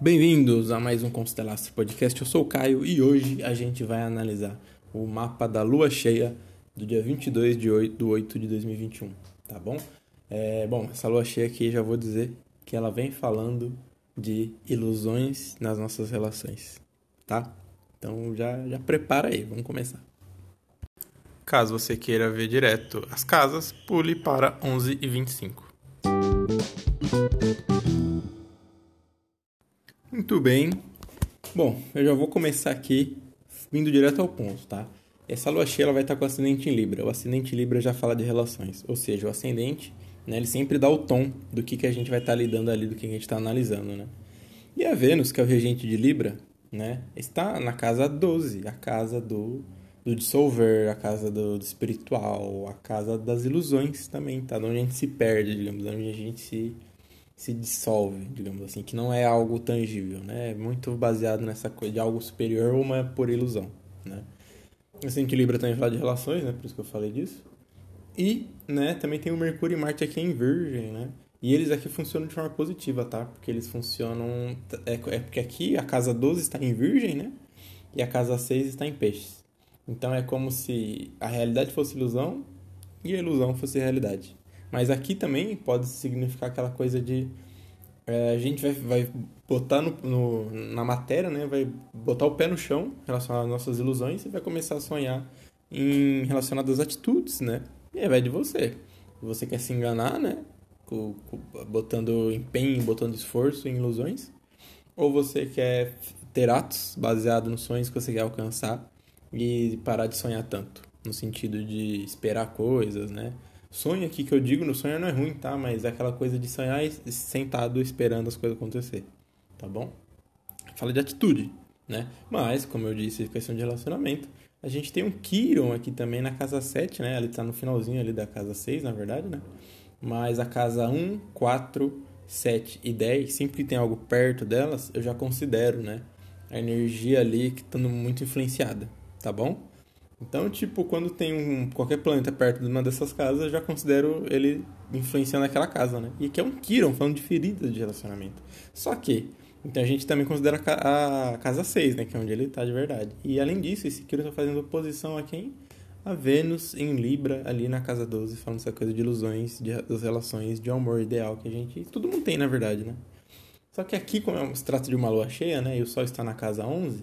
Bem-vindos a mais um Constelastre Podcast. Eu sou o Caio e hoje a gente vai analisar o mapa da lua cheia do dia 22 de 8, do 8 de 2021, tá bom? É, bom, essa lua cheia aqui já vou dizer que ela vem falando de ilusões nas nossas relações, tá? Então já, já prepara aí, vamos começar. Caso você queira ver direto as casas, pule para 11 e 25. Muito bem. Bom, eu já vou começar aqui indo direto ao ponto, tá? Essa lua cheia ela vai estar com o ascendente em Libra. O ascendente em Libra já fala de relações, ou seja, o ascendente, né, ele sempre dá o tom do que, que a gente vai estar lidando ali, do que a gente está analisando, né? E a Vênus, que é o regente de Libra, né, está na casa 12, a casa do, do dissolver, a casa do, do espiritual, a casa das ilusões também, tá? Onde a gente se perde, digamos, onde a gente se se dissolve, digamos assim, que não é algo tangível, né? É muito baseado nessa coisa de algo superior ou uma por ilusão, né? Assim que Libra também fala de relações, né? Por isso que eu falei disso. E, né, também tem o Mercúrio e Marte aqui em Virgem, né? E eles aqui funcionam de forma positiva, tá? Porque eles funcionam... É, é porque aqui a casa 12 está em Virgem, né? E a casa 6 está em Peixes. Então é como se a realidade fosse ilusão e a ilusão fosse realidade. Mas aqui também pode significar aquela coisa de é, a gente vai, vai botar no, no, na matéria, né? Vai botar o pé no chão relacionado às nossas ilusões e vai começar a sonhar em relacionado às atitudes, né? E aí vai de você. Você quer se enganar, né? Com, com, botando empenho, botando esforço em ilusões. Ou você quer ter atos baseados nos sonhos que você quer alcançar e parar de sonhar tanto. No sentido de esperar coisas, né? Sonho aqui que eu digo no sonho não é ruim, tá? Mas é aquela coisa de sonhar sentado esperando as coisas acontecer, tá bom? Fala de atitude, né? Mas, como eu disse, questão de relacionamento, a gente tem um Kiron aqui também na casa 7, né? Ele tá no finalzinho ali da casa 6, na verdade, né? Mas a casa 1, 4, 7 e 10, sempre que tem algo perto delas, eu já considero, né? A energia ali que estando muito influenciada, tá bom? Então, tipo, quando tem um, qualquer planeta perto de uma dessas casas, eu já considero ele influenciando aquela casa, né? E aqui é um Kiron, falando de feridas de relacionamento. Só que, então a gente também considera a casa 6, né? Que é onde ele está de verdade. E além disso, esse Kiron está fazendo oposição a quem? A Vênus em Libra, ali na casa 12, falando essa coisa de ilusões, de, das relações, de amor ideal que a gente... Todo mundo tem, na verdade, né? Só que aqui, como se trata de uma lua cheia, né? E o Sol está na casa 11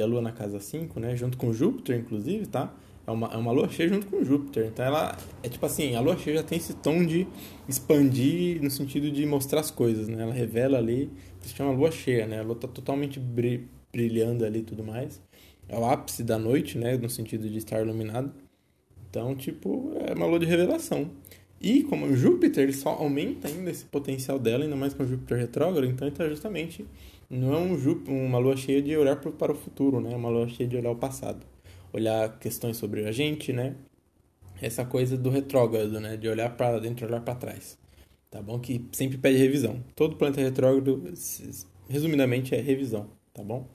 a Lua na casa 5, né? Junto com Júpiter, inclusive, tá? É uma, é uma Lua cheia junto com Júpiter. Então ela é tipo assim, a Lua cheia já tem esse tom de expandir no sentido de mostrar as coisas, né? Ela revela ali, se chama Lua cheia, né? A Lua tá totalmente brilhando ali e tudo mais. É o ápice da noite, né? No sentido de estar iluminado. Então, tipo, é uma lua de revelação. E como Júpiter, ele só aumenta ainda esse potencial dela, ainda mais com Júpiter retrógrado, então ele está justamente não é um Júpiter, uma lua cheia de olhar para o futuro, né? Uma lua cheia de olhar o passado. Olhar questões sobre a gente, né? Essa coisa do retrógrado, né? De olhar para dentro olhar para trás. Tá bom? Que sempre pede revisão. Todo planeta retrógrado, resumidamente, é revisão. Tá bom?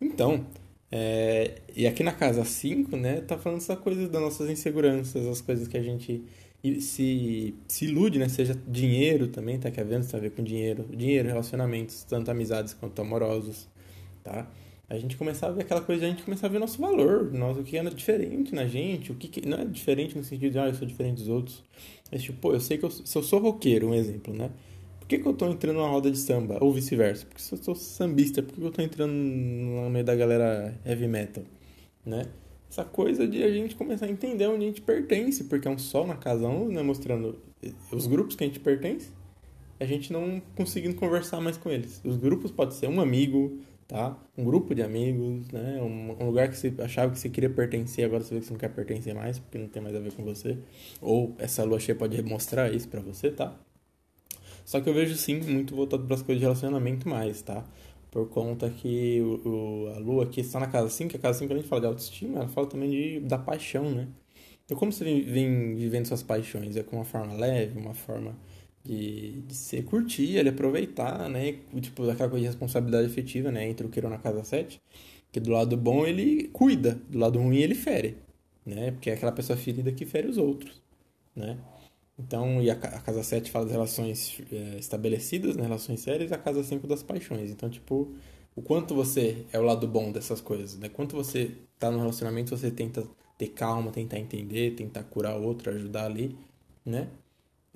Então, é, e aqui na casa 5, né? Tá falando essa coisa das nossas inseguranças, as coisas que a gente se, se ilude, né? Seja dinheiro também, tá? Que a Vênus tem a ver com dinheiro. Dinheiro, relacionamentos, tanto amizades quanto amorosos, tá? A gente começar a ver aquela coisa, a gente começar a ver nosso valor, nosso, o que é diferente na gente, o que, que, não é diferente no sentido de, ah, eu sou diferente dos outros. Mas, tipo, pô, eu sei que eu, se eu sou roqueiro, um exemplo, né? Por que, que eu tô entrando numa roda de samba? Ou vice-versa? Porque se eu sou sambista, por que, que eu tô entrando no meio da galera heavy metal, né? Essa coisa de a gente começar a entender onde a gente pertence, porque é um sol na casa 1, né, mostrando os grupos que a gente pertence, a gente não conseguindo conversar mais com eles. Os grupos pode ser um amigo, tá? Um grupo de amigos, né? Um, um, lugar que você achava que você queria pertencer, agora você vê que você não quer pertencer mais, porque não tem mais a ver com você. Ou essa lua cheia pode mostrar isso para você, tá? Só que eu vejo sim muito voltado para as coisas de relacionamento mais, tá? Por conta que o, o, a lua aqui está na casa 5, a casa 5 a gente fala de autoestima, ela fala também de, da paixão, né? Então, como você vem, vem vivendo suas paixões? É com uma forma leve, uma forma de, de se curtir, de aproveitar, né? Tipo, daquela coisa de responsabilidade efetiva, né? Entre o Queiro na casa 7, que do lado bom ele cuida, do lado ruim ele fere, né? Porque é aquela pessoa ferida que fere os outros, né? Então, e a, a casa 7 fala das relações é, estabelecidas, né, relações sérias, a casa 5 das paixões. Então, tipo, o quanto você é o lado bom dessas coisas, né? Quanto você tá no relacionamento, você tenta ter calma, tentar entender, tentar curar o outro, ajudar ali, né?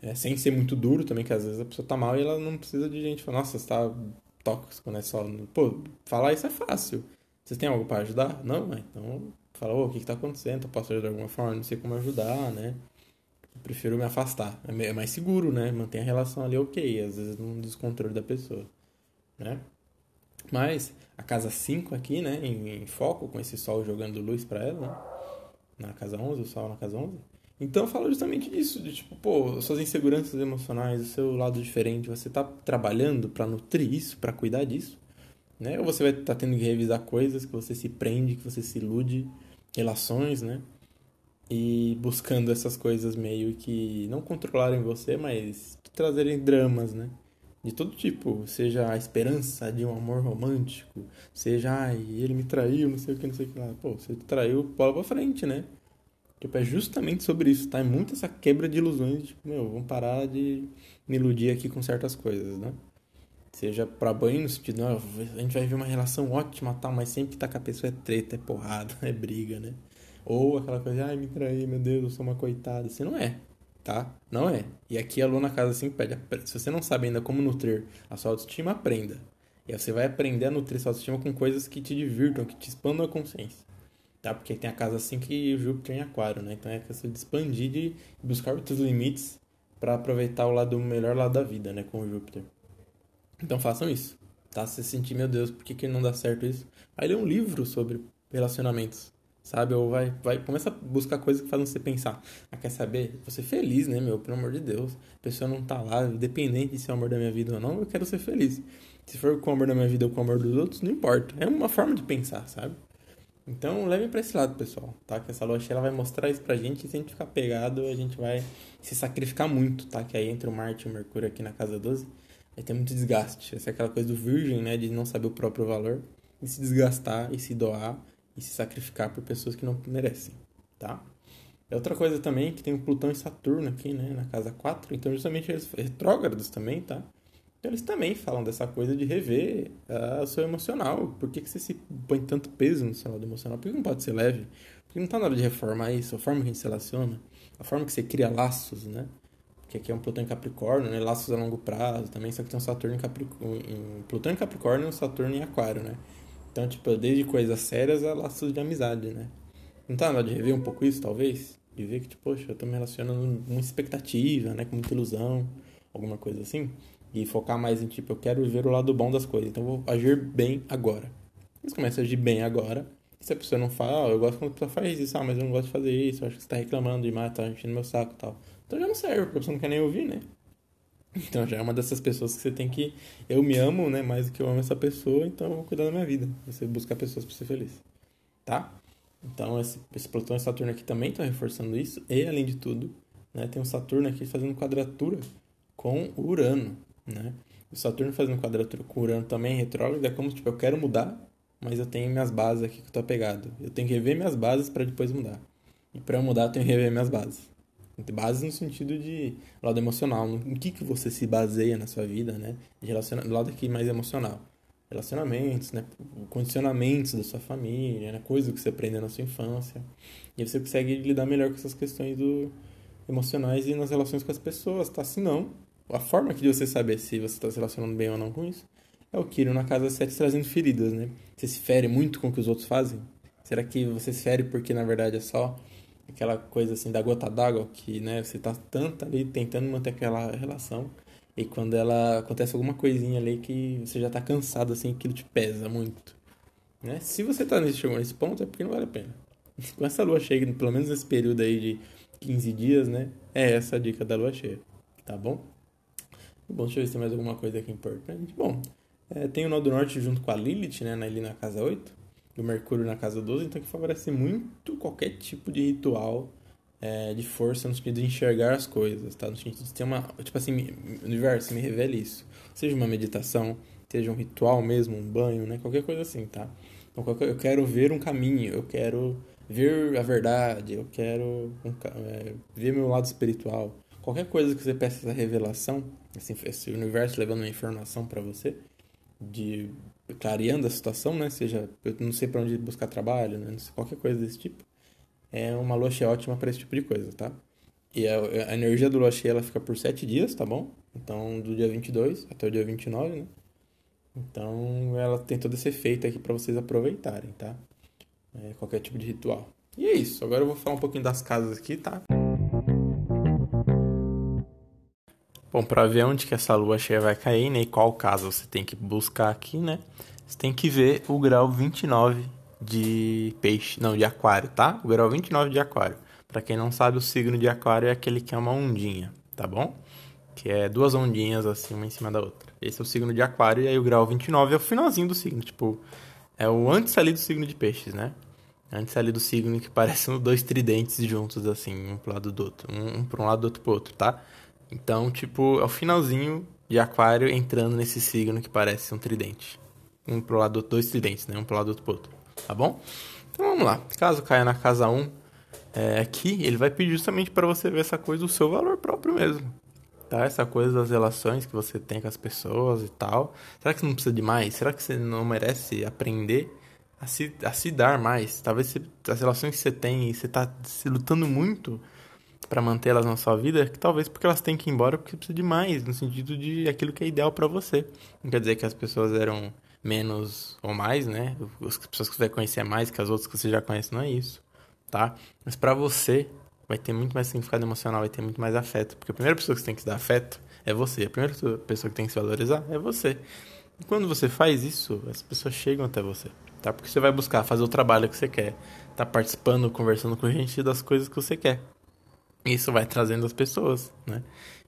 É, sem ser muito duro também, que às vezes a pessoa tá mal e ela não precisa de gente falar, nossa, você tá tóxico, né? Só, pô, falar isso é fácil. Vocês têm algo para ajudar? Não? Então, fala, ô, o que que tá acontecendo? Eu posso ajudar de alguma forma? Não sei como ajudar, né? Prefiro me afastar. É, é mais seguro, né? Mantém a relação ali ok, às vezes não descontrole da pessoa, né? Mas a casa 5 aqui, né, em, em, foco, com esse sol jogando luz para ela, né? Na casa 11, o sol na casa 11. Então fala justamente disso, de tipo, pô, suas inseguranças emocionais, o seu lado diferente, você tá trabalhando para nutrir isso, para cuidar disso, né? Ou você vai estar tá tendo que revisar coisas que você se prende, que você se ilude, relações, né? E buscando essas coisas meio que não controlarem você, mas trazerem dramas, né? de todo tipo, seja a esperança de um amor romântico, seja, ai, ele me traiu, não sei o que, não sei o que lá. Pô, você traiu, bola pra frente, né? Tipo, é justamente sobre isso, tá? É muito essa quebra de ilusões, tipo, meu, vamos parar de me iludir aqui com certas coisas, né? Seja pra banho no sentido, não, a gente vai ver uma relação ótima tal, mas sempre que tá com a pessoa é treta, é porrada, é briga, né? Ou aquela coisa, ai, me traí, meu Deus, eu sou uma coitada. Você não é tá? Não é. E aqui a Luna Casa 5 pede, se você não sabe ainda como nutrir a sua autoestima, aprenda. E aí você vai aprender a nutrir sua autoestima com coisas que te divirtam, que te expandam a consciência. Tá? Porque tem a casa 5 e o Júpiter em aquário, né? Então é questão de expandir, de buscar outros limites para aproveitar o lado o melhor lado da vida, né? Com o Júpiter. Então façam isso, tá? Se sentir, meu Deus, por que, que não dá certo isso? Aí lê um livro sobre relacionamentos sabe? Ou vai, vai, começa a buscar coisas que fazem você pensar. Ah, quer saber? Ser feliz, né, meu? Pelo amor de Deus. A pessoa não tá lá, independente de se é o amor da minha vida ou não, eu quero ser feliz. Se for com o amor da minha vida ou com o amor dos outros, não importa. É uma forma de pensar, sabe? Então, leve para esse lado, pessoal, tá? Que essa lua cheia ela vai mostrar isso pra gente e se a gente ficar pegado, a gente vai se sacrificar muito, tá? Que aí entre o Marte e o Mercúrio aqui na casa 12, vai ter muito desgaste. Essa é aquela coisa do virgem, né? De não saber o próprio valor e se desgastar e se doar e se sacrificar por pessoas que não merecem, tá? É outra coisa também que tem o Plutão e Saturno aqui, né, na casa 4, então justamente eles retrógrados também, tá? Então eles também falam dessa coisa de rever uh, o seu emocional. Por que, que você se põe tanto peso no seu lado emocional? Por que não pode ser leve? Porque não tá na hora de reformar isso, a forma que a gente se relaciona, a forma que você cria laços, né? Porque aqui é um Plutão em Capricórnio, né? Laços a longo prazo também, só que tem um Saturno em Capricórnio, em Plutão em Capricórnio e um Saturno em Aquário, né? Então, tipo, desde coisas sérias a laços de amizade, né? Não tá na hora de rever um pouco isso, talvez? De ver que, tipo, poxa, eu tô me relacionando com expectativa, né? Com muita ilusão, alguma coisa assim. E focar mais em, tipo, eu quero ver o lado bom das coisas, então vou agir bem agora. Eles começam a agir bem agora. E se a pessoa não fala, ah, eu gosto quando a pessoa faz isso, ah, mas eu não gosto de fazer isso, eu acho que você tá reclamando demais, tá enchendo meu saco e tal. Então já não serve, porque a pessoa não quer nem ouvir, né? Então já é uma dessas pessoas que você tem que. Eu me amo, né? Mais do que eu amo essa pessoa, então eu vou cuidar da minha vida. Você buscar pessoas para ser feliz. Tá? Então esse, esse Plutão e Saturno aqui também estão reforçando isso. E além de tudo, né, tem o Saturno aqui fazendo quadratura com Urano. Né? O Saturno fazendo quadratura com Urano também retrógrado. É como tipo, eu quero mudar, mas eu tenho minhas bases aqui que eu tô apegado. Eu tenho que rever minhas bases para depois mudar. E para mudar, eu tenho que rever minhas bases. Base no sentido de lado emocional, no que, que você se baseia na sua vida, né? Relaciona... Do lado aqui mais emocional. Relacionamentos, né? Condicionamentos da sua família, né? Coisas que você aprendeu na sua infância. E você consegue lidar melhor com essas questões do... emocionais e nas relações com as pessoas, tá? Se não, a forma que você saber se você está se relacionando bem ou não com isso é o Kiro na casa 7 trazendo feridas, né? Você se fere muito com o que os outros fazem? Será que você se fere porque na verdade é só aquela coisa assim da gota d'água que né você tá tanto ali tentando manter aquela relação e quando ela acontece alguma coisinha ali que você já tá cansado assim aquilo te pesa muito né? Se você tá nesse chegou nesse ponto é porque não vale a pena. Com essa lua cheia pelo menos nesse período aí de 15 dias né é essa a dica da lua cheia tá bom? Bom deixa eu ver se tem mais alguma coisa aqui importante. Bom é, tem o nó do norte junto com a Lilith né ali na casa 8 do Mercúrio na casa 12, então que favorece muito qualquer tipo de ritual é, de força no sentido de enxergar as coisas, tá? No sentido de ter uma. Tipo assim, universo, me revele isso. Seja uma meditação, seja um ritual mesmo, um banho, né? Qualquer coisa assim, tá? Então, eu quero ver um caminho, eu quero ver a verdade, eu quero um, é, ver meu lado espiritual. qualquer coisa que você peça essa revelação, assim, esse universo levando uma informação para você, de clareando a situação, né? Seja, eu não sei para onde buscar trabalho, né? Sei, qualquer coisa desse tipo. É uma lua cheia ótima para esse tipo de coisa, tá? E a, a energia do lua cheia ela fica por 7 dias, tá bom? Então, do dia 22 até o dia 29, né? Então, ela tem todo esse efeito aqui para vocês aproveitarem, tá? É, qualquer tipo de ritual. E é isso. Agora eu vou falar um pouquinho das casas aqui, tá? Bom, para ver onde que essa lua cheia vai cair, né, e qual casa você tem que buscar aqui, né? Você tem que ver o grau 29 de peixe, não, de aquário, tá? O grau 29 de aquário. Para quem não sabe, o signo de aquário é aquele que é uma ondinha, tá bom? Que é duas ondinhas assim, uma em cima da outra. Esse é o signo de aquário e aí o grau 29 é o finalzinho do signo, tipo, é o antes ali do signo de peixes, né? Antes ali do signo que parecem dois tridentes juntos assim, um pro lado do outro, um, um para um lado do outro pro outro, tá? Então, tipo, é o finalzinho de Aquário entrando nesse signo que parece um tridente. Um pro lado do outro, dois tridentes, né? Um pro lado do outro pro outro. Tá bom? Então vamos lá. Caso caia na casa 1, é, aqui ele vai pedir justamente para você ver essa coisa do seu valor próprio mesmo. Tá? Essa coisa das relações que você tem com as pessoas e tal. Será que você não precisa de mais? Será que você não merece aprender a se, a se dar mais? Talvez você, as relações que você tem e você tá se lutando muito para mantê-las na sua vida, que talvez porque elas têm que ir embora porque precisa de mais, no sentido de aquilo que é ideal para você. Não quer dizer que as pessoas eram menos ou mais, né? As pessoas que você vai conhecer mais que as outras que você já conhece, não é isso, tá? Mas para você vai ter muito mais significado emocional, vai ter muito mais afeto, porque a primeira pessoa que você tem que dar afeto é você, a primeira pessoa que tem que se valorizar é você. E quando você faz isso, as pessoas chegam até você, tá? Porque você vai buscar fazer o trabalho que você quer, tá participando, conversando com gente das coisas que você quer. Isso vai trazendo as pessoas, né?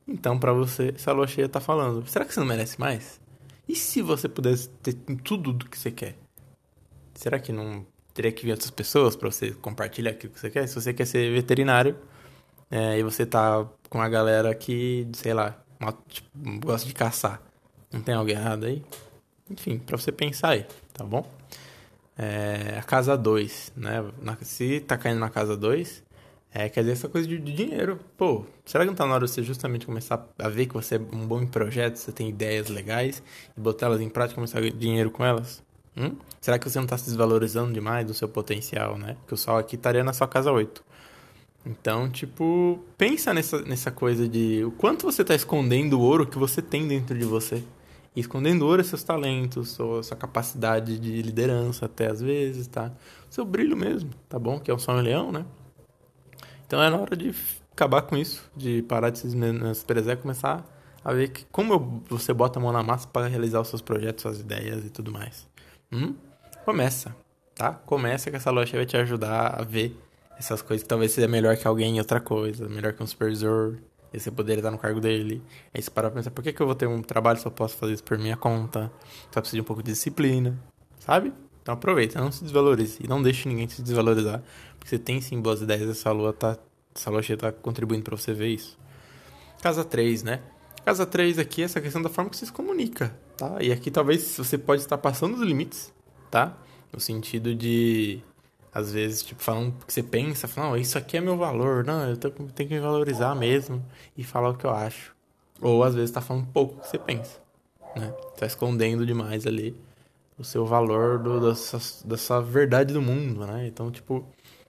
Então, para você, essa lua cheia tá falando: será que você não merece mais? E se você pudesse ter tudo do que você quer? Será que não teria que vir outras pessoas para você compartilhar aquilo que você quer? Se você quer ser veterinário é, e você tá com a galera que, sei lá, tipo, gosta de caçar, não tem alguém errado aí? Enfim, para você pensar aí, tá bom? É, a casa 2, né? Na, se tá caindo na casa 2, é, quer dizer, essa coisa de, de, dinheiro. Pô, será que não tá na hora de você justamente começar a ver que você é um bom em projeto, você tem ideias legais, e botar elas em prática e começar a ganhar dinheiro com elas? Hum? Será que você não tá se desvalorizando demais do seu potencial, né? Que o sol aqui estaria na sua casa 8. Então, tipo, pensa nessa, nessa coisa de o quanto você tá escondendo o ouro que você tem dentro de você. E escondendo ouro é seus talentos, sua, sua capacidade de liderança até às vezes, tá? Seu brilho mesmo, tá bom? Que é o sol em leão, né? Então é na hora de acabar com isso, de parar de se menosprezar e começar a ver que como você bota a mão na massa para realizar os seus projetos, suas ideias e tudo mais. Hum? Começa, tá? Começa que essa loja vai te ajudar a ver essas coisas talvez seja melhor que alguém em outra coisa, melhor que um supervisor, e você poderia estar no cargo dele. Aí você para pra pensar, por que, que eu vou ter um trabalho se eu posso fazer isso por minha conta? Só precisa de um pouco de disciplina, sabe? Então aproveita, não se desvalorize e não deixe ninguém se desvalorizar, porque você tem sim boas ideias, essa lua tá, essa lua cheia tá contribuindo para você ver isso. Casa 3, né? Casa 3 aqui é essa questão da forma que você se comunica, tá? E aqui talvez você pode estar passando dos limites, tá? No sentido de às vezes, tipo, falando o que você pensa, falando, não, isso aqui é meu valor, não, eu tenho, tenho que me valorizar mesmo e falar o que eu acho. Ou às vezes tá falando pouco o que você pensa, né? Tá escondendo demais ali o seu valor do, dessa, dessa verdade do mundo, né? Então, tipo,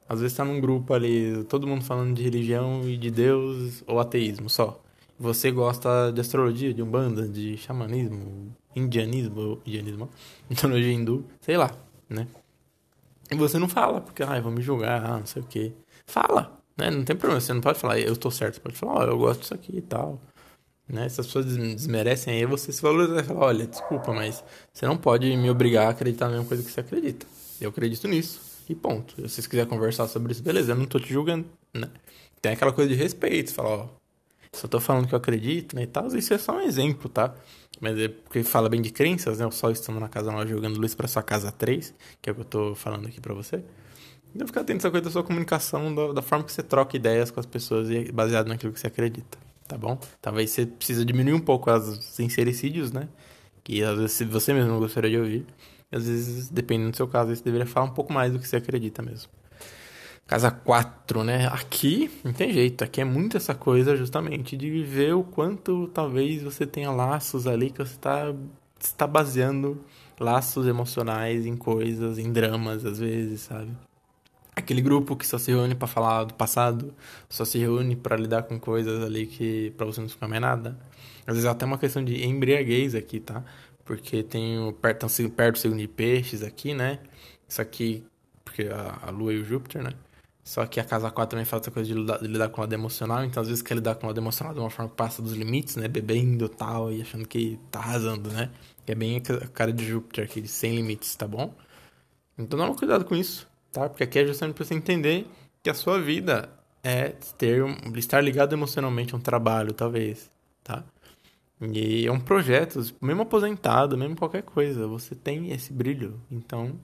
às vezes tá num grupo ali, todo mundo falando de religião e de Deus ou ateísmo só. Você gosta de astrologia, de umbanda, de xamanismo, indianismo, indianismo, mitologia hindu, sei lá, né? E você não fala, porque, ai, vão me julgar, ah, não sei o quê. Fala, né? Não tem problema, você não pode falar, eu tô certo, você pode falar, ó, oh, eu gosto disso aqui e tal. Né? Se as pessoas desmerecem aí, você se valoriza e fala, olha, desculpa, mas você não pode me obrigar a acreditar na mesma coisa que você acredita. Eu acredito nisso. E ponto. Se vocês quiserem conversar sobre isso, beleza, eu não tô te julgando, né? Tem aquela coisa de respeito, fala, ó, só tô falando que eu acredito, né, e tal, isso é só um exemplo, tá? Mas é porque fala bem de crenças, né? O sol estando na casa 9 jogando luz para sua casa 3, que é o que eu tô falando aqui para você. Então fica atento a essa coisa da sua comunicação, da, da forma que você troca ideias com as pessoas e baseado naquilo que você acredita tá bom? Talvez você precisa diminuir um pouco os sincericídios, né? Que às vezes você mesmo gostaria de ouvir. Às vezes, dependendo do seu caso, você deveria falar um pouco mais do que você acredita mesmo. Casa 4, né? Aqui não tem jeito, aqui é muito essa coisa justamente de viver o quanto talvez você tenha laços ali que você está está baseando laços emocionais em coisas, em dramas às vezes, sabe? Aquele grupo que só se reúne para falar do passado, só se reúne para lidar com coisas ali que para você não ficar mais nada. Às vezes até uma questão de embriaguez aqui, tá? Porque tem o perto, perto do signo de peixes aqui, né? Isso aqui, porque a, a lua e o Júpiter, né? Só que a casa 4 também faz essa coisa de lidar, de lidar com o lado emocional, então às vezes quer lidar com o lado emocional de uma forma que passa dos limites, né? Bebendo tal, e achando que tá arrasando, né? É bem a cara de Júpiter aqui, sem limites, tá bom? Então dá um cuidado com isso, tá? Porque aqui é justamente pra você entender que a sua vida é ter um, estar ligado emocionalmente a um trabalho, talvez, tá? E é um projeto, mesmo aposentado, mesmo qualquer coisa, você tem esse brilho. Então,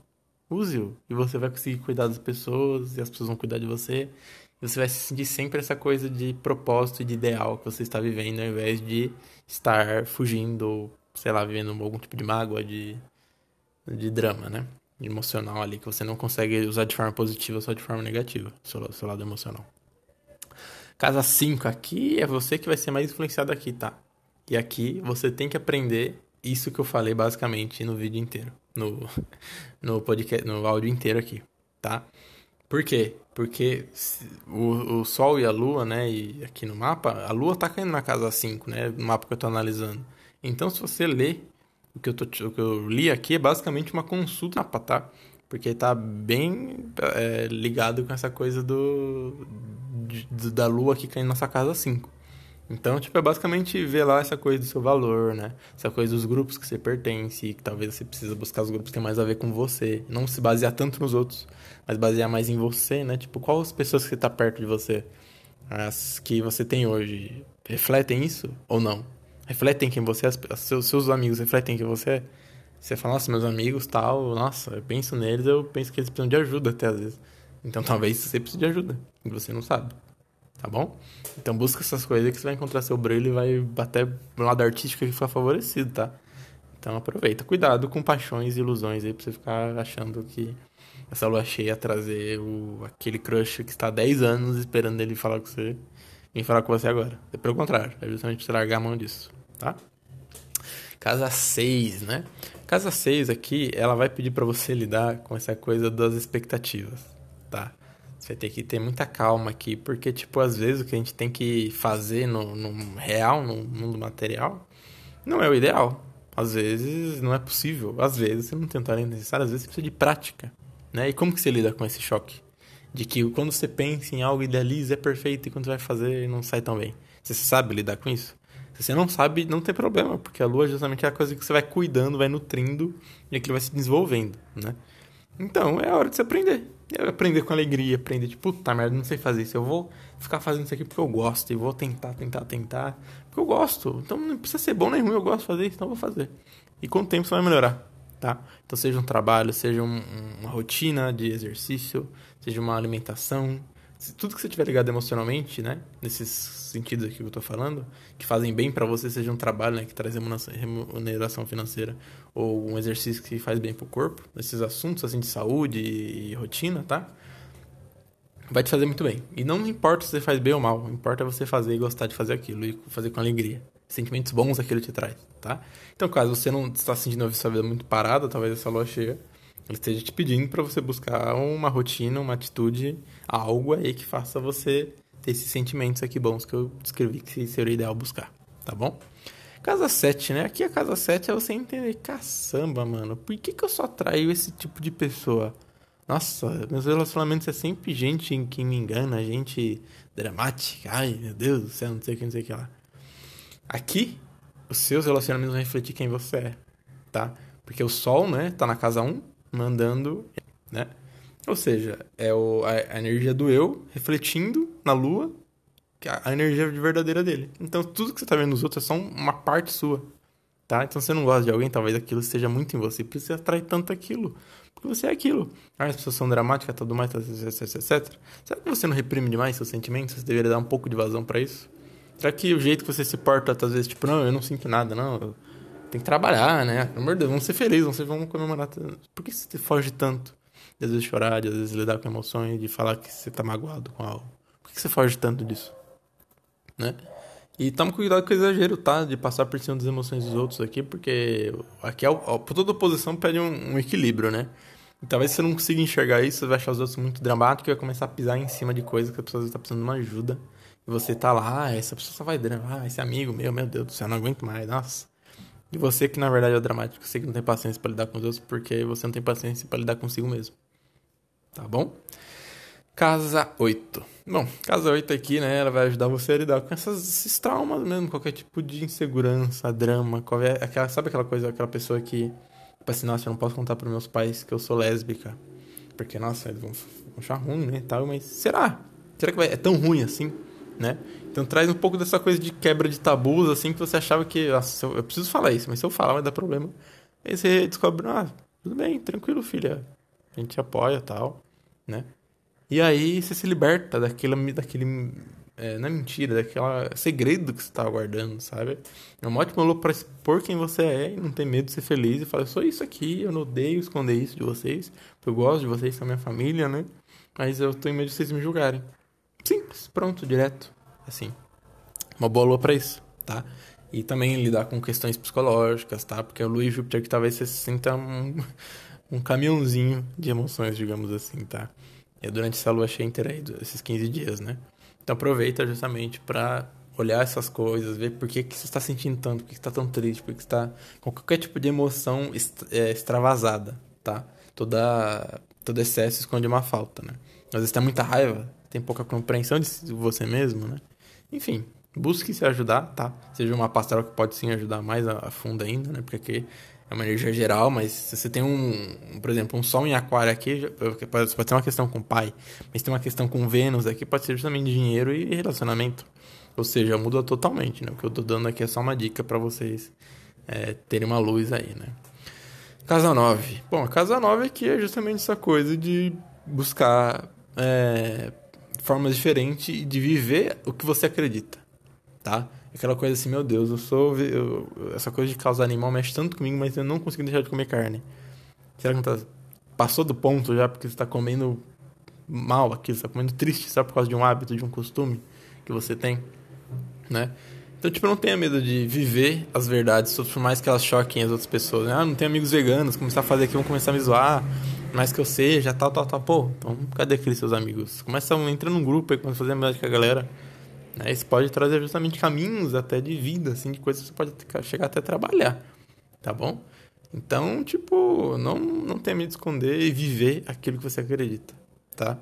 use-o. E você vai conseguir cuidar das pessoas, e as pessoas vão cuidar de você. E você vai se sentir sempre essa coisa de propósito e de ideal que você está vivendo, ao invés de estar fugindo, sei lá, vivendo algum tipo de mágoa, de, de drama, né? Emocional ali, que você não consegue usar de forma positiva, só de forma negativa, seu, seu lado emocional. Casa 5 aqui é você que vai ser mais influenciado aqui, tá? E aqui você tem que aprender isso que eu falei basicamente no vídeo inteiro no, no podcast, no áudio inteiro aqui, tá? Por quê? Porque o, o Sol e a Lua, né, e aqui no mapa, a Lua tá caindo na casa 5, né, no mapa que eu tô analisando. Então, se você ler o que eu, tô, o que eu li aqui, é basicamente uma consulta mapa, tá? Porque tá bem é, ligado com essa coisa do, de, da Lua aqui caindo na sua casa 5. Então, tipo, é basicamente ver lá essa coisa do seu valor, né? Essa coisa dos grupos que você pertence, que talvez você precisa buscar os grupos que tem mais a ver com você. Não se basear tanto nos outros, mas basear mais em você, né? Tipo, quais as pessoas que tá perto de você? As que você tem hoje, refletem isso ou não? Refletem quem você é? Seus, seus amigos refletem quem você é? Você fala, nossa, meus amigos, tal, nossa, eu penso neles, eu penso que eles precisam de ajuda até às vezes. Então talvez você precise de ajuda, e você não sabe tá bom? Então busca essas coisas que você vai encontrar seu brilho e vai até o lado artístico que ficar favorecido, tá? Então aproveita. Cuidado com paixões e ilusões aí pra você ficar achando que essa lua cheia trazer o, aquele crush que está há 10 anos esperando ele falar com você e falar com você agora. É pelo contrário, é justamente largar a mão disso, tá? Casa 6, né? Casa 6 aqui, ela vai pedir para você lidar com essa coisa das expectativas, tá? Você tem que ter muita calma aqui, porque, tipo, às vezes o que a gente tem que fazer no, no real, no mundo material, não é o ideal. Às vezes não é possível. Às vezes você não tem um talento necessário, às vezes você precisa de prática. Né? E como que você lida com esse choque? De que quando você pensa em algo, idealiza, é perfeito, e quando você vai fazer, não sai tão bem. Você sabe lidar com isso? Se você não sabe, não tem problema, porque a lua justamente é a coisa que você vai cuidando, vai nutrindo, e aquilo vai se desenvolvendo, né? Então, é a hora de você aprender. Eu aprender com alegria, aprender, tipo, puta merda, não sei fazer isso. Eu vou ficar fazendo isso aqui porque eu gosto. E vou tentar, tentar, tentar. Porque eu gosto. Então não precisa ser bom nem ruim, eu gosto de fazer isso, então eu vou fazer. E com o tempo você vai melhorar, tá? Então seja um trabalho, seja um, uma rotina de exercício, seja uma alimentação, tudo que você tiver ligado emocionalmente, né? Nesses sentidos aqui que eu tô falando, que fazem bem para você, seja um trabalho né, que traz remuneração financeira ou um exercício que faz bem pro corpo, nesses assuntos assim de saúde e rotina, tá? Vai te fazer muito bem. E não importa se você faz bem ou mal, importa você fazer e gostar de fazer aquilo e fazer com alegria. Sentimentos bons aquilo te traz, tá? Então, caso você não está sentindo a sua vida muito parada, talvez essa lua cheia ele esteja te pedindo para você buscar uma rotina, uma atitude, algo aí que faça você ter esses sentimentos aqui bons que eu descrevi que seria ideal buscar, tá bom? Casa 7, né? Aqui a casa 7 é você entender, caçamba, mano, por que, que eu só atraio esse tipo de pessoa? Nossa, meus relacionamentos é sempre gente que me engana, gente dramática. Ai, meu Deus do céu, não sei o que, não sei o que lá. Aqui, os seus relacionamentos vão refletir quem você é, tá? Porque o Sol, né, tá na casa 1, mandando, né? Ou seja, é o, a, a energia do eu refletindo na lua a, a energia verdadeira dele. Então, tudo que você tá vendo nos outros é só uma parte sua, tá? Então, você não gosta de alguém, talvez aquilo esteja muito em você, por isso você atrai tanto aquilo. Porque você é aquilo. Ah, as pessoas são dramáticas, tudo mais, etc, etc. Será que você não reprime demais seus sentimentos? Você deveria dar um pouco de vazão para isso? Será que o jeito que você se porta, às vezes, tipo, não, eu não sinto nada, não, tem que trabalhar, né? Pelo amor de Deus, vamos ser felizes, vamos, vamos comemorar. Por que você foge tanto? de às vezes chorar, de às vezes lidar com emoções, de falar que você tá magoado com algo. Por que você foge tanto disso? Né? E tome cuidado com o exagero, tá? De passar por cima das emoções dos outros aqui, porque aqui é, toda oposição pede um, um, equilíbrio, né? E talvez você não consiga enxergar isso, você vai achar os outros muito dramáticos e vai começar a pisar em cima de coisas que a pessoa está precisando de uma ajuda. E você tá lá, ah, essa pessoa só vai drama, ah, esse amigo meu, meu Deus do céu, não aguento mais, nossa. E você que na verdade é dramático, você que não tem paciência para lidar com os outros, porque você não tem paciência para lidar consigo mesmo. Tá bom? Casa 8. Bom, casa 8 aqui, né, ela vai ajudar você a lidar com essas, esses traumas mesmo, qualquer tipo de insegurança, drama, qualquer, aquela, sabe aquela coisa, aquela pessoa que, tipo assim, nossa, eu não posso contar para meus pais que eu sou lésbica, porque, nossa, eles vão, vão achar ruim, né, tal, mas será? Será que vai, é tão ruim assim, né? Então traz um pouco dessa coisa de quebra de tabus, assim, que você achava que, eu, preciso falar isso, mas se eu falar vai dar problema. Aí você descobre, ah, tudo bem, tranquilo, filha, a gente apoia, tal, né? E aí você se liberta daquele, daquele é, não é mentira, daquele segredo que você tá guardando, sabe? É um ótimo lugar para expor quem você é e não ter medo de ser feliz e falar, eu sou isso aqui, eu não odeio esconder isso de vocês, eu gosto de vocês, são minha família, né? Mas eu em medo de vocês me julgarem. Simples, pronto, direto. Assim. Uma boa lua pra isso, tá? E também lidar com questões psicológicas, tá? Porque o Luiz Júpiter que talvez você sinta um, um caminhãozinho de emoções, digamos assim, tá? É durante essa lua cheia inteira aí, esses 15 dias, né? Então aproveita justamente para olhar essas coisas, ver por que, que você está sentindo tanto, por que, está tão triste, por que, que está com qualquer tipo de emoção é, extravasada, tá? Toda, todo excesso esconde uma falta, né? Às vezes tem muita raiva, tem pouca compreensão de você mesmo, né? Enfim, busque se ajudar, tá? Seja uma pastoral que pode sim ajudar mais a, a fundo ainda, né? Porque aqui é uma energia geral, mas se você tem um, por exemplo, um Sol em Aquário aqui, pode, pode ser uma questão com o pai, mas tem uma questão com Vênus aqui, pode ser justamente dinheiro e relacionamento. Ou seja, muda totalmente, né? O que eu tô dando aqui é só uma dica para vocês é, terem uma luz aí, né? Casa 9. Bom, a casa 9 aqui é justamente essa coisa de buscar é, formas diferentes de viver o que você acredita, tá? Aquela coisa assim, meu Deus, eu sou. Eu, essa coisa de causar animal mexe tanto comigo, mas eu não consigo deixar de comer carne. Será que não tá, passou do ponto já porque você está comendo mal aqui, você está comendo triste só por causa de um hábito, de um costume que você tem, né? Então, tipo, não tenha medo de viver as verdades, por mais que elas choquem as outras pessoas. Né? Ah, não tenho amigos veganos, começar a fazer aqui, vão começar a me zoar, mais que eu seja, tal, tal, tal. Pô, então cadê aqueles seus amigos? Começa a entrar num grupo aí, começa a fazer amizade com a galera. Né? Isso pode trazer justamente caminhos até de vida, assim, de coisas que você pode chegar até trabalhar, tá bom? Então, tipo, não, não tenha medo de esconder e viver aquilo que você acredita, tá?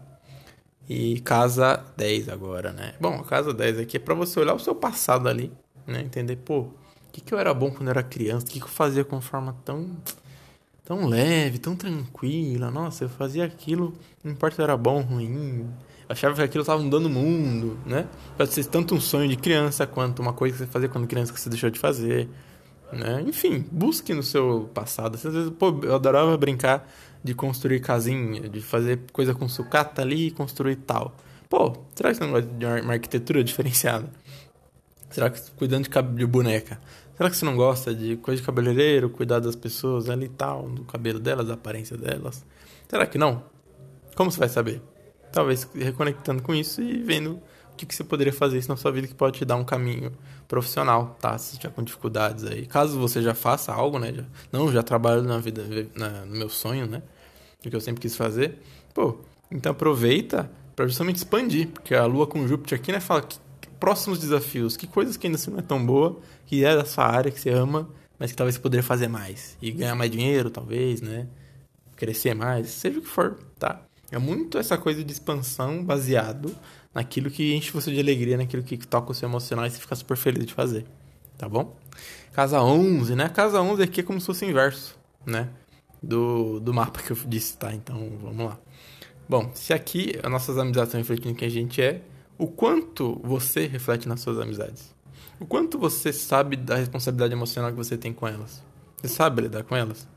E casa 10 agora, né? Bom, a casa 10 aqui é para você olhar o seu passado ali, né? Entender, pô, o que, que eu era bom quando eu era criança? O que, que eu fazia com forma tão tão leve, tão tranquila. Nossa, eu fazia aquilo, não importa se era bom ou ruim. Achava que aquilo estava mudando o mundo, né? Pode ser tanto um sonho de criança quanto uma coisa que você fazia quando criança que você deixou de fazer, né? Enfim, busque no seu passado. Às vezes, pô, eu adorava brincar de construir casinha, de fazer coisa com sucata ali e construir tal. Pô, será que você não gosta de uma arquitetura diferenciada? Será que cuidando de, de boneca? Será que você não gosta de coisa de cabeleireiro, cuidar das pessoas ali e tal, do cabelo delas, da aparência delas? Será que não? Como você vai saber? Talvez reconectando com isso e vendo o que, que você poderia fazer isso na sua vida que pode te dar um caminho profissional, tá? Se tiver com dificuldades aí. Caso você já faça algo, né? Já, não, já trabalho na vida, na, no meu sonho, né? O que eu sempre quis fazer. Pô, então aproveita para justamente expandir, porque a Lua com Júpiter aqui, né? Fala que próximos desafios, que coisas que ainda assim não é tão boa, que é da sua área, que você ama, mas que talvez você poderia fazer mais. E ganhar mais dinheiro, talvez, né? Crescer mais, seja o que for, tá? É muito essa coisa de expansão baseado naquilo que enche você de alegria, naquilo que toca o seu emocional e você fica super feliz de fazer, tá bom? Casa 11, né? Casa 11 aqui é como se fosse o inverso, né? Do, do mapa que eu disse, tá? Então, vamos lá. Bom, se aqui as nossas amizades estão refletindo quem a gente é, o quanto você reflete nas suas amizades? O quanto você sabe da responsabilidade emocional que você tem com elas? Você sabe lidar com elas?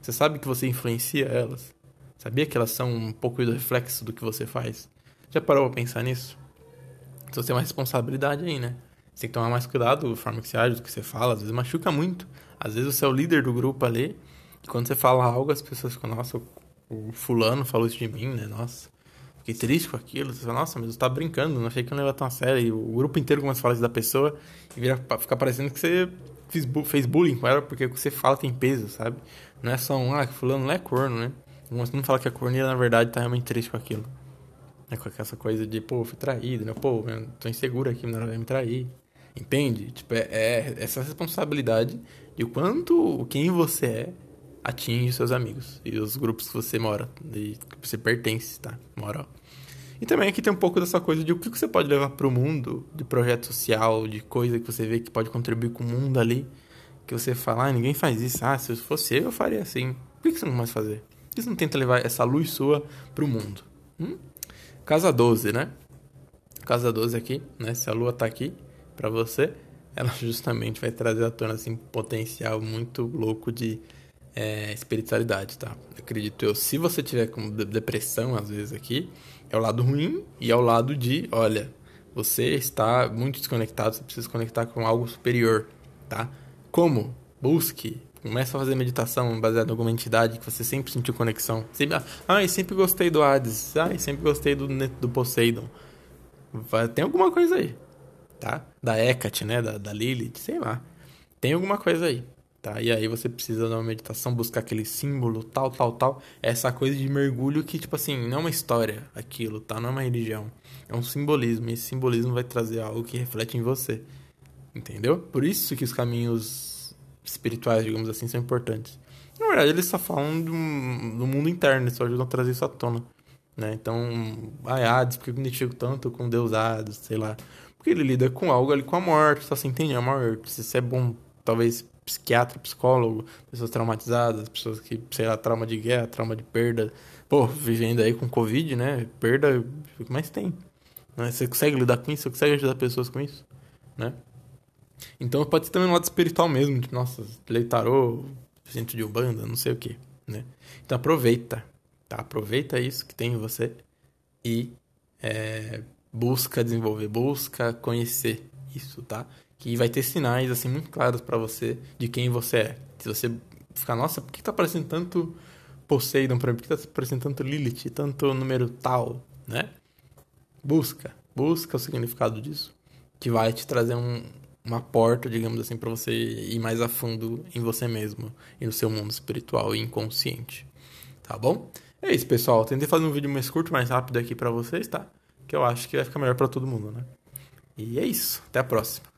Você sabe que você influencia elas? Sabia que elas são um pouco do reflexo do que você faz? Já parou pra pensar nisso? Então você tem uma responsabilidade aí, né? Você tem que tomar mais cuidado da forma que você age, do que você fala. Às vezes machuca muito. Às vezes você é o líder do grupo ali. E quando você fala algo, as pessoas ficam, nossa, o fulano falou isso de mim, né? Nossa, fiquei triste com aquilo. Você fala, nossa, mas você tá brincando, não achei que eu não ia tão a sério. E o grupo inteiro começa a falar isso da pessoa e vira, fica parecendo que você fez bullying com ela porque o que você fala tem peso, sabe? Não é só um, ah, fulano não é corno, né? Você não fala que é corno e na verdade tá realmente triste com aquilo. É com essa coisa de, pô, fui traído, né? Pô, eu tô inseguro aqui, não vai me trair. Entende? Tipo, é, é essa responsabilidade de quanto quem você é atinge seus amigos e os grupos que você mora, e que você pertence, tá? Mora. E também aqui tem um pouco dessa coisa de o que você pode levar para o mundo, de projeto social, de coisa que você vê que pode contribuir com o mundo ali, que você fala, ah, ninguém faz isso, ah, se fosse eu, eu faria assim. Por que você não mais fazer? Por que você não tenta levar essa luz sua para o mundo? Hum? Casa 12, né? Casa 12 aqui, né? Se a lua tá aqui para você, ela justamente vai trazer à tona assim, potencial muito louco de é, espiritualidade, tá? Acredito eu. Se você tiver com depressão, às vezes, aqui, é o lado ruim e é o lado de, olha, você está muito desconectado, você precisa se conectar com algo superior, tá? Como? Busque. Começa a fazer meditação baseada em alguma entidade que você sempre sentiu conexão. Sempre, ah, eu sempre gostei do Hades. Ah, eu sempre gostei do, do Poseidon. Tem alguma coisa aí, tá? Da Hecate, né? Da, da Lilith, sei lá. Tem alguma coisa aí tá? E aí você precisa de uma meditação, buscar aquele símbolo, tal, tal, tal. É essa coisa de mergulho que, tipo assim, não é uma história aquilo, tá? Não é uma religião. É um simbolismo. E esse simbolismo vai trazer algo que reflete em você. Entendeu? Por isso que os caminhos espirituais, digamos assim, são importantes. Na verdade, eles só falam do, do mundo interno, eles só ajudam a trazer isso à tona. Né? Então, ai, Hades, por que eu me identifico tanto com Deus Hades, sei lá. Porque ele lida com algo ali com a morte, só se entende a morte. Se isso é bom, talvez psiquiatra, psicólogo, pessoas traumatizadas, pessoas que, sei lá, trauma de guerra, trauma de perda. Pô, vivendo aí com Covid, né? Perda, o que mais tem? Né? Você consegue lidar com isso? Você consegue ajudar pessoas com isso? Né? Então pode ser também um lado espiritual mesmo, de, nossa, leio tarô, centro de Umbanda, não sei o que, né? Então aproveita, tá? Aproveita isso que tem em você e é, busca desenvolver, busca conhecer isso, tá? Que vai ter sinais assim muito claros para você de quem você é. Se você ficar, nossa, por que tá aparecendo tanto Poseidon para mim? Por que tá aparecendo tanto Lilith, tanto número tal, né? Busca, busca o significado disso, que vai te trazer um, uma porta, digamos assim, para você ir mais a fundo em você mesmo e no seu mundo espiritual e inconsciente. Tá bom? É isso, pessoal. Tentei fazer um vídeo mais curto, mais rápido aqui para vocês, tá? Que eu acho que vai ficar melhor para todo mundo, né? E é isso. Até a próxima.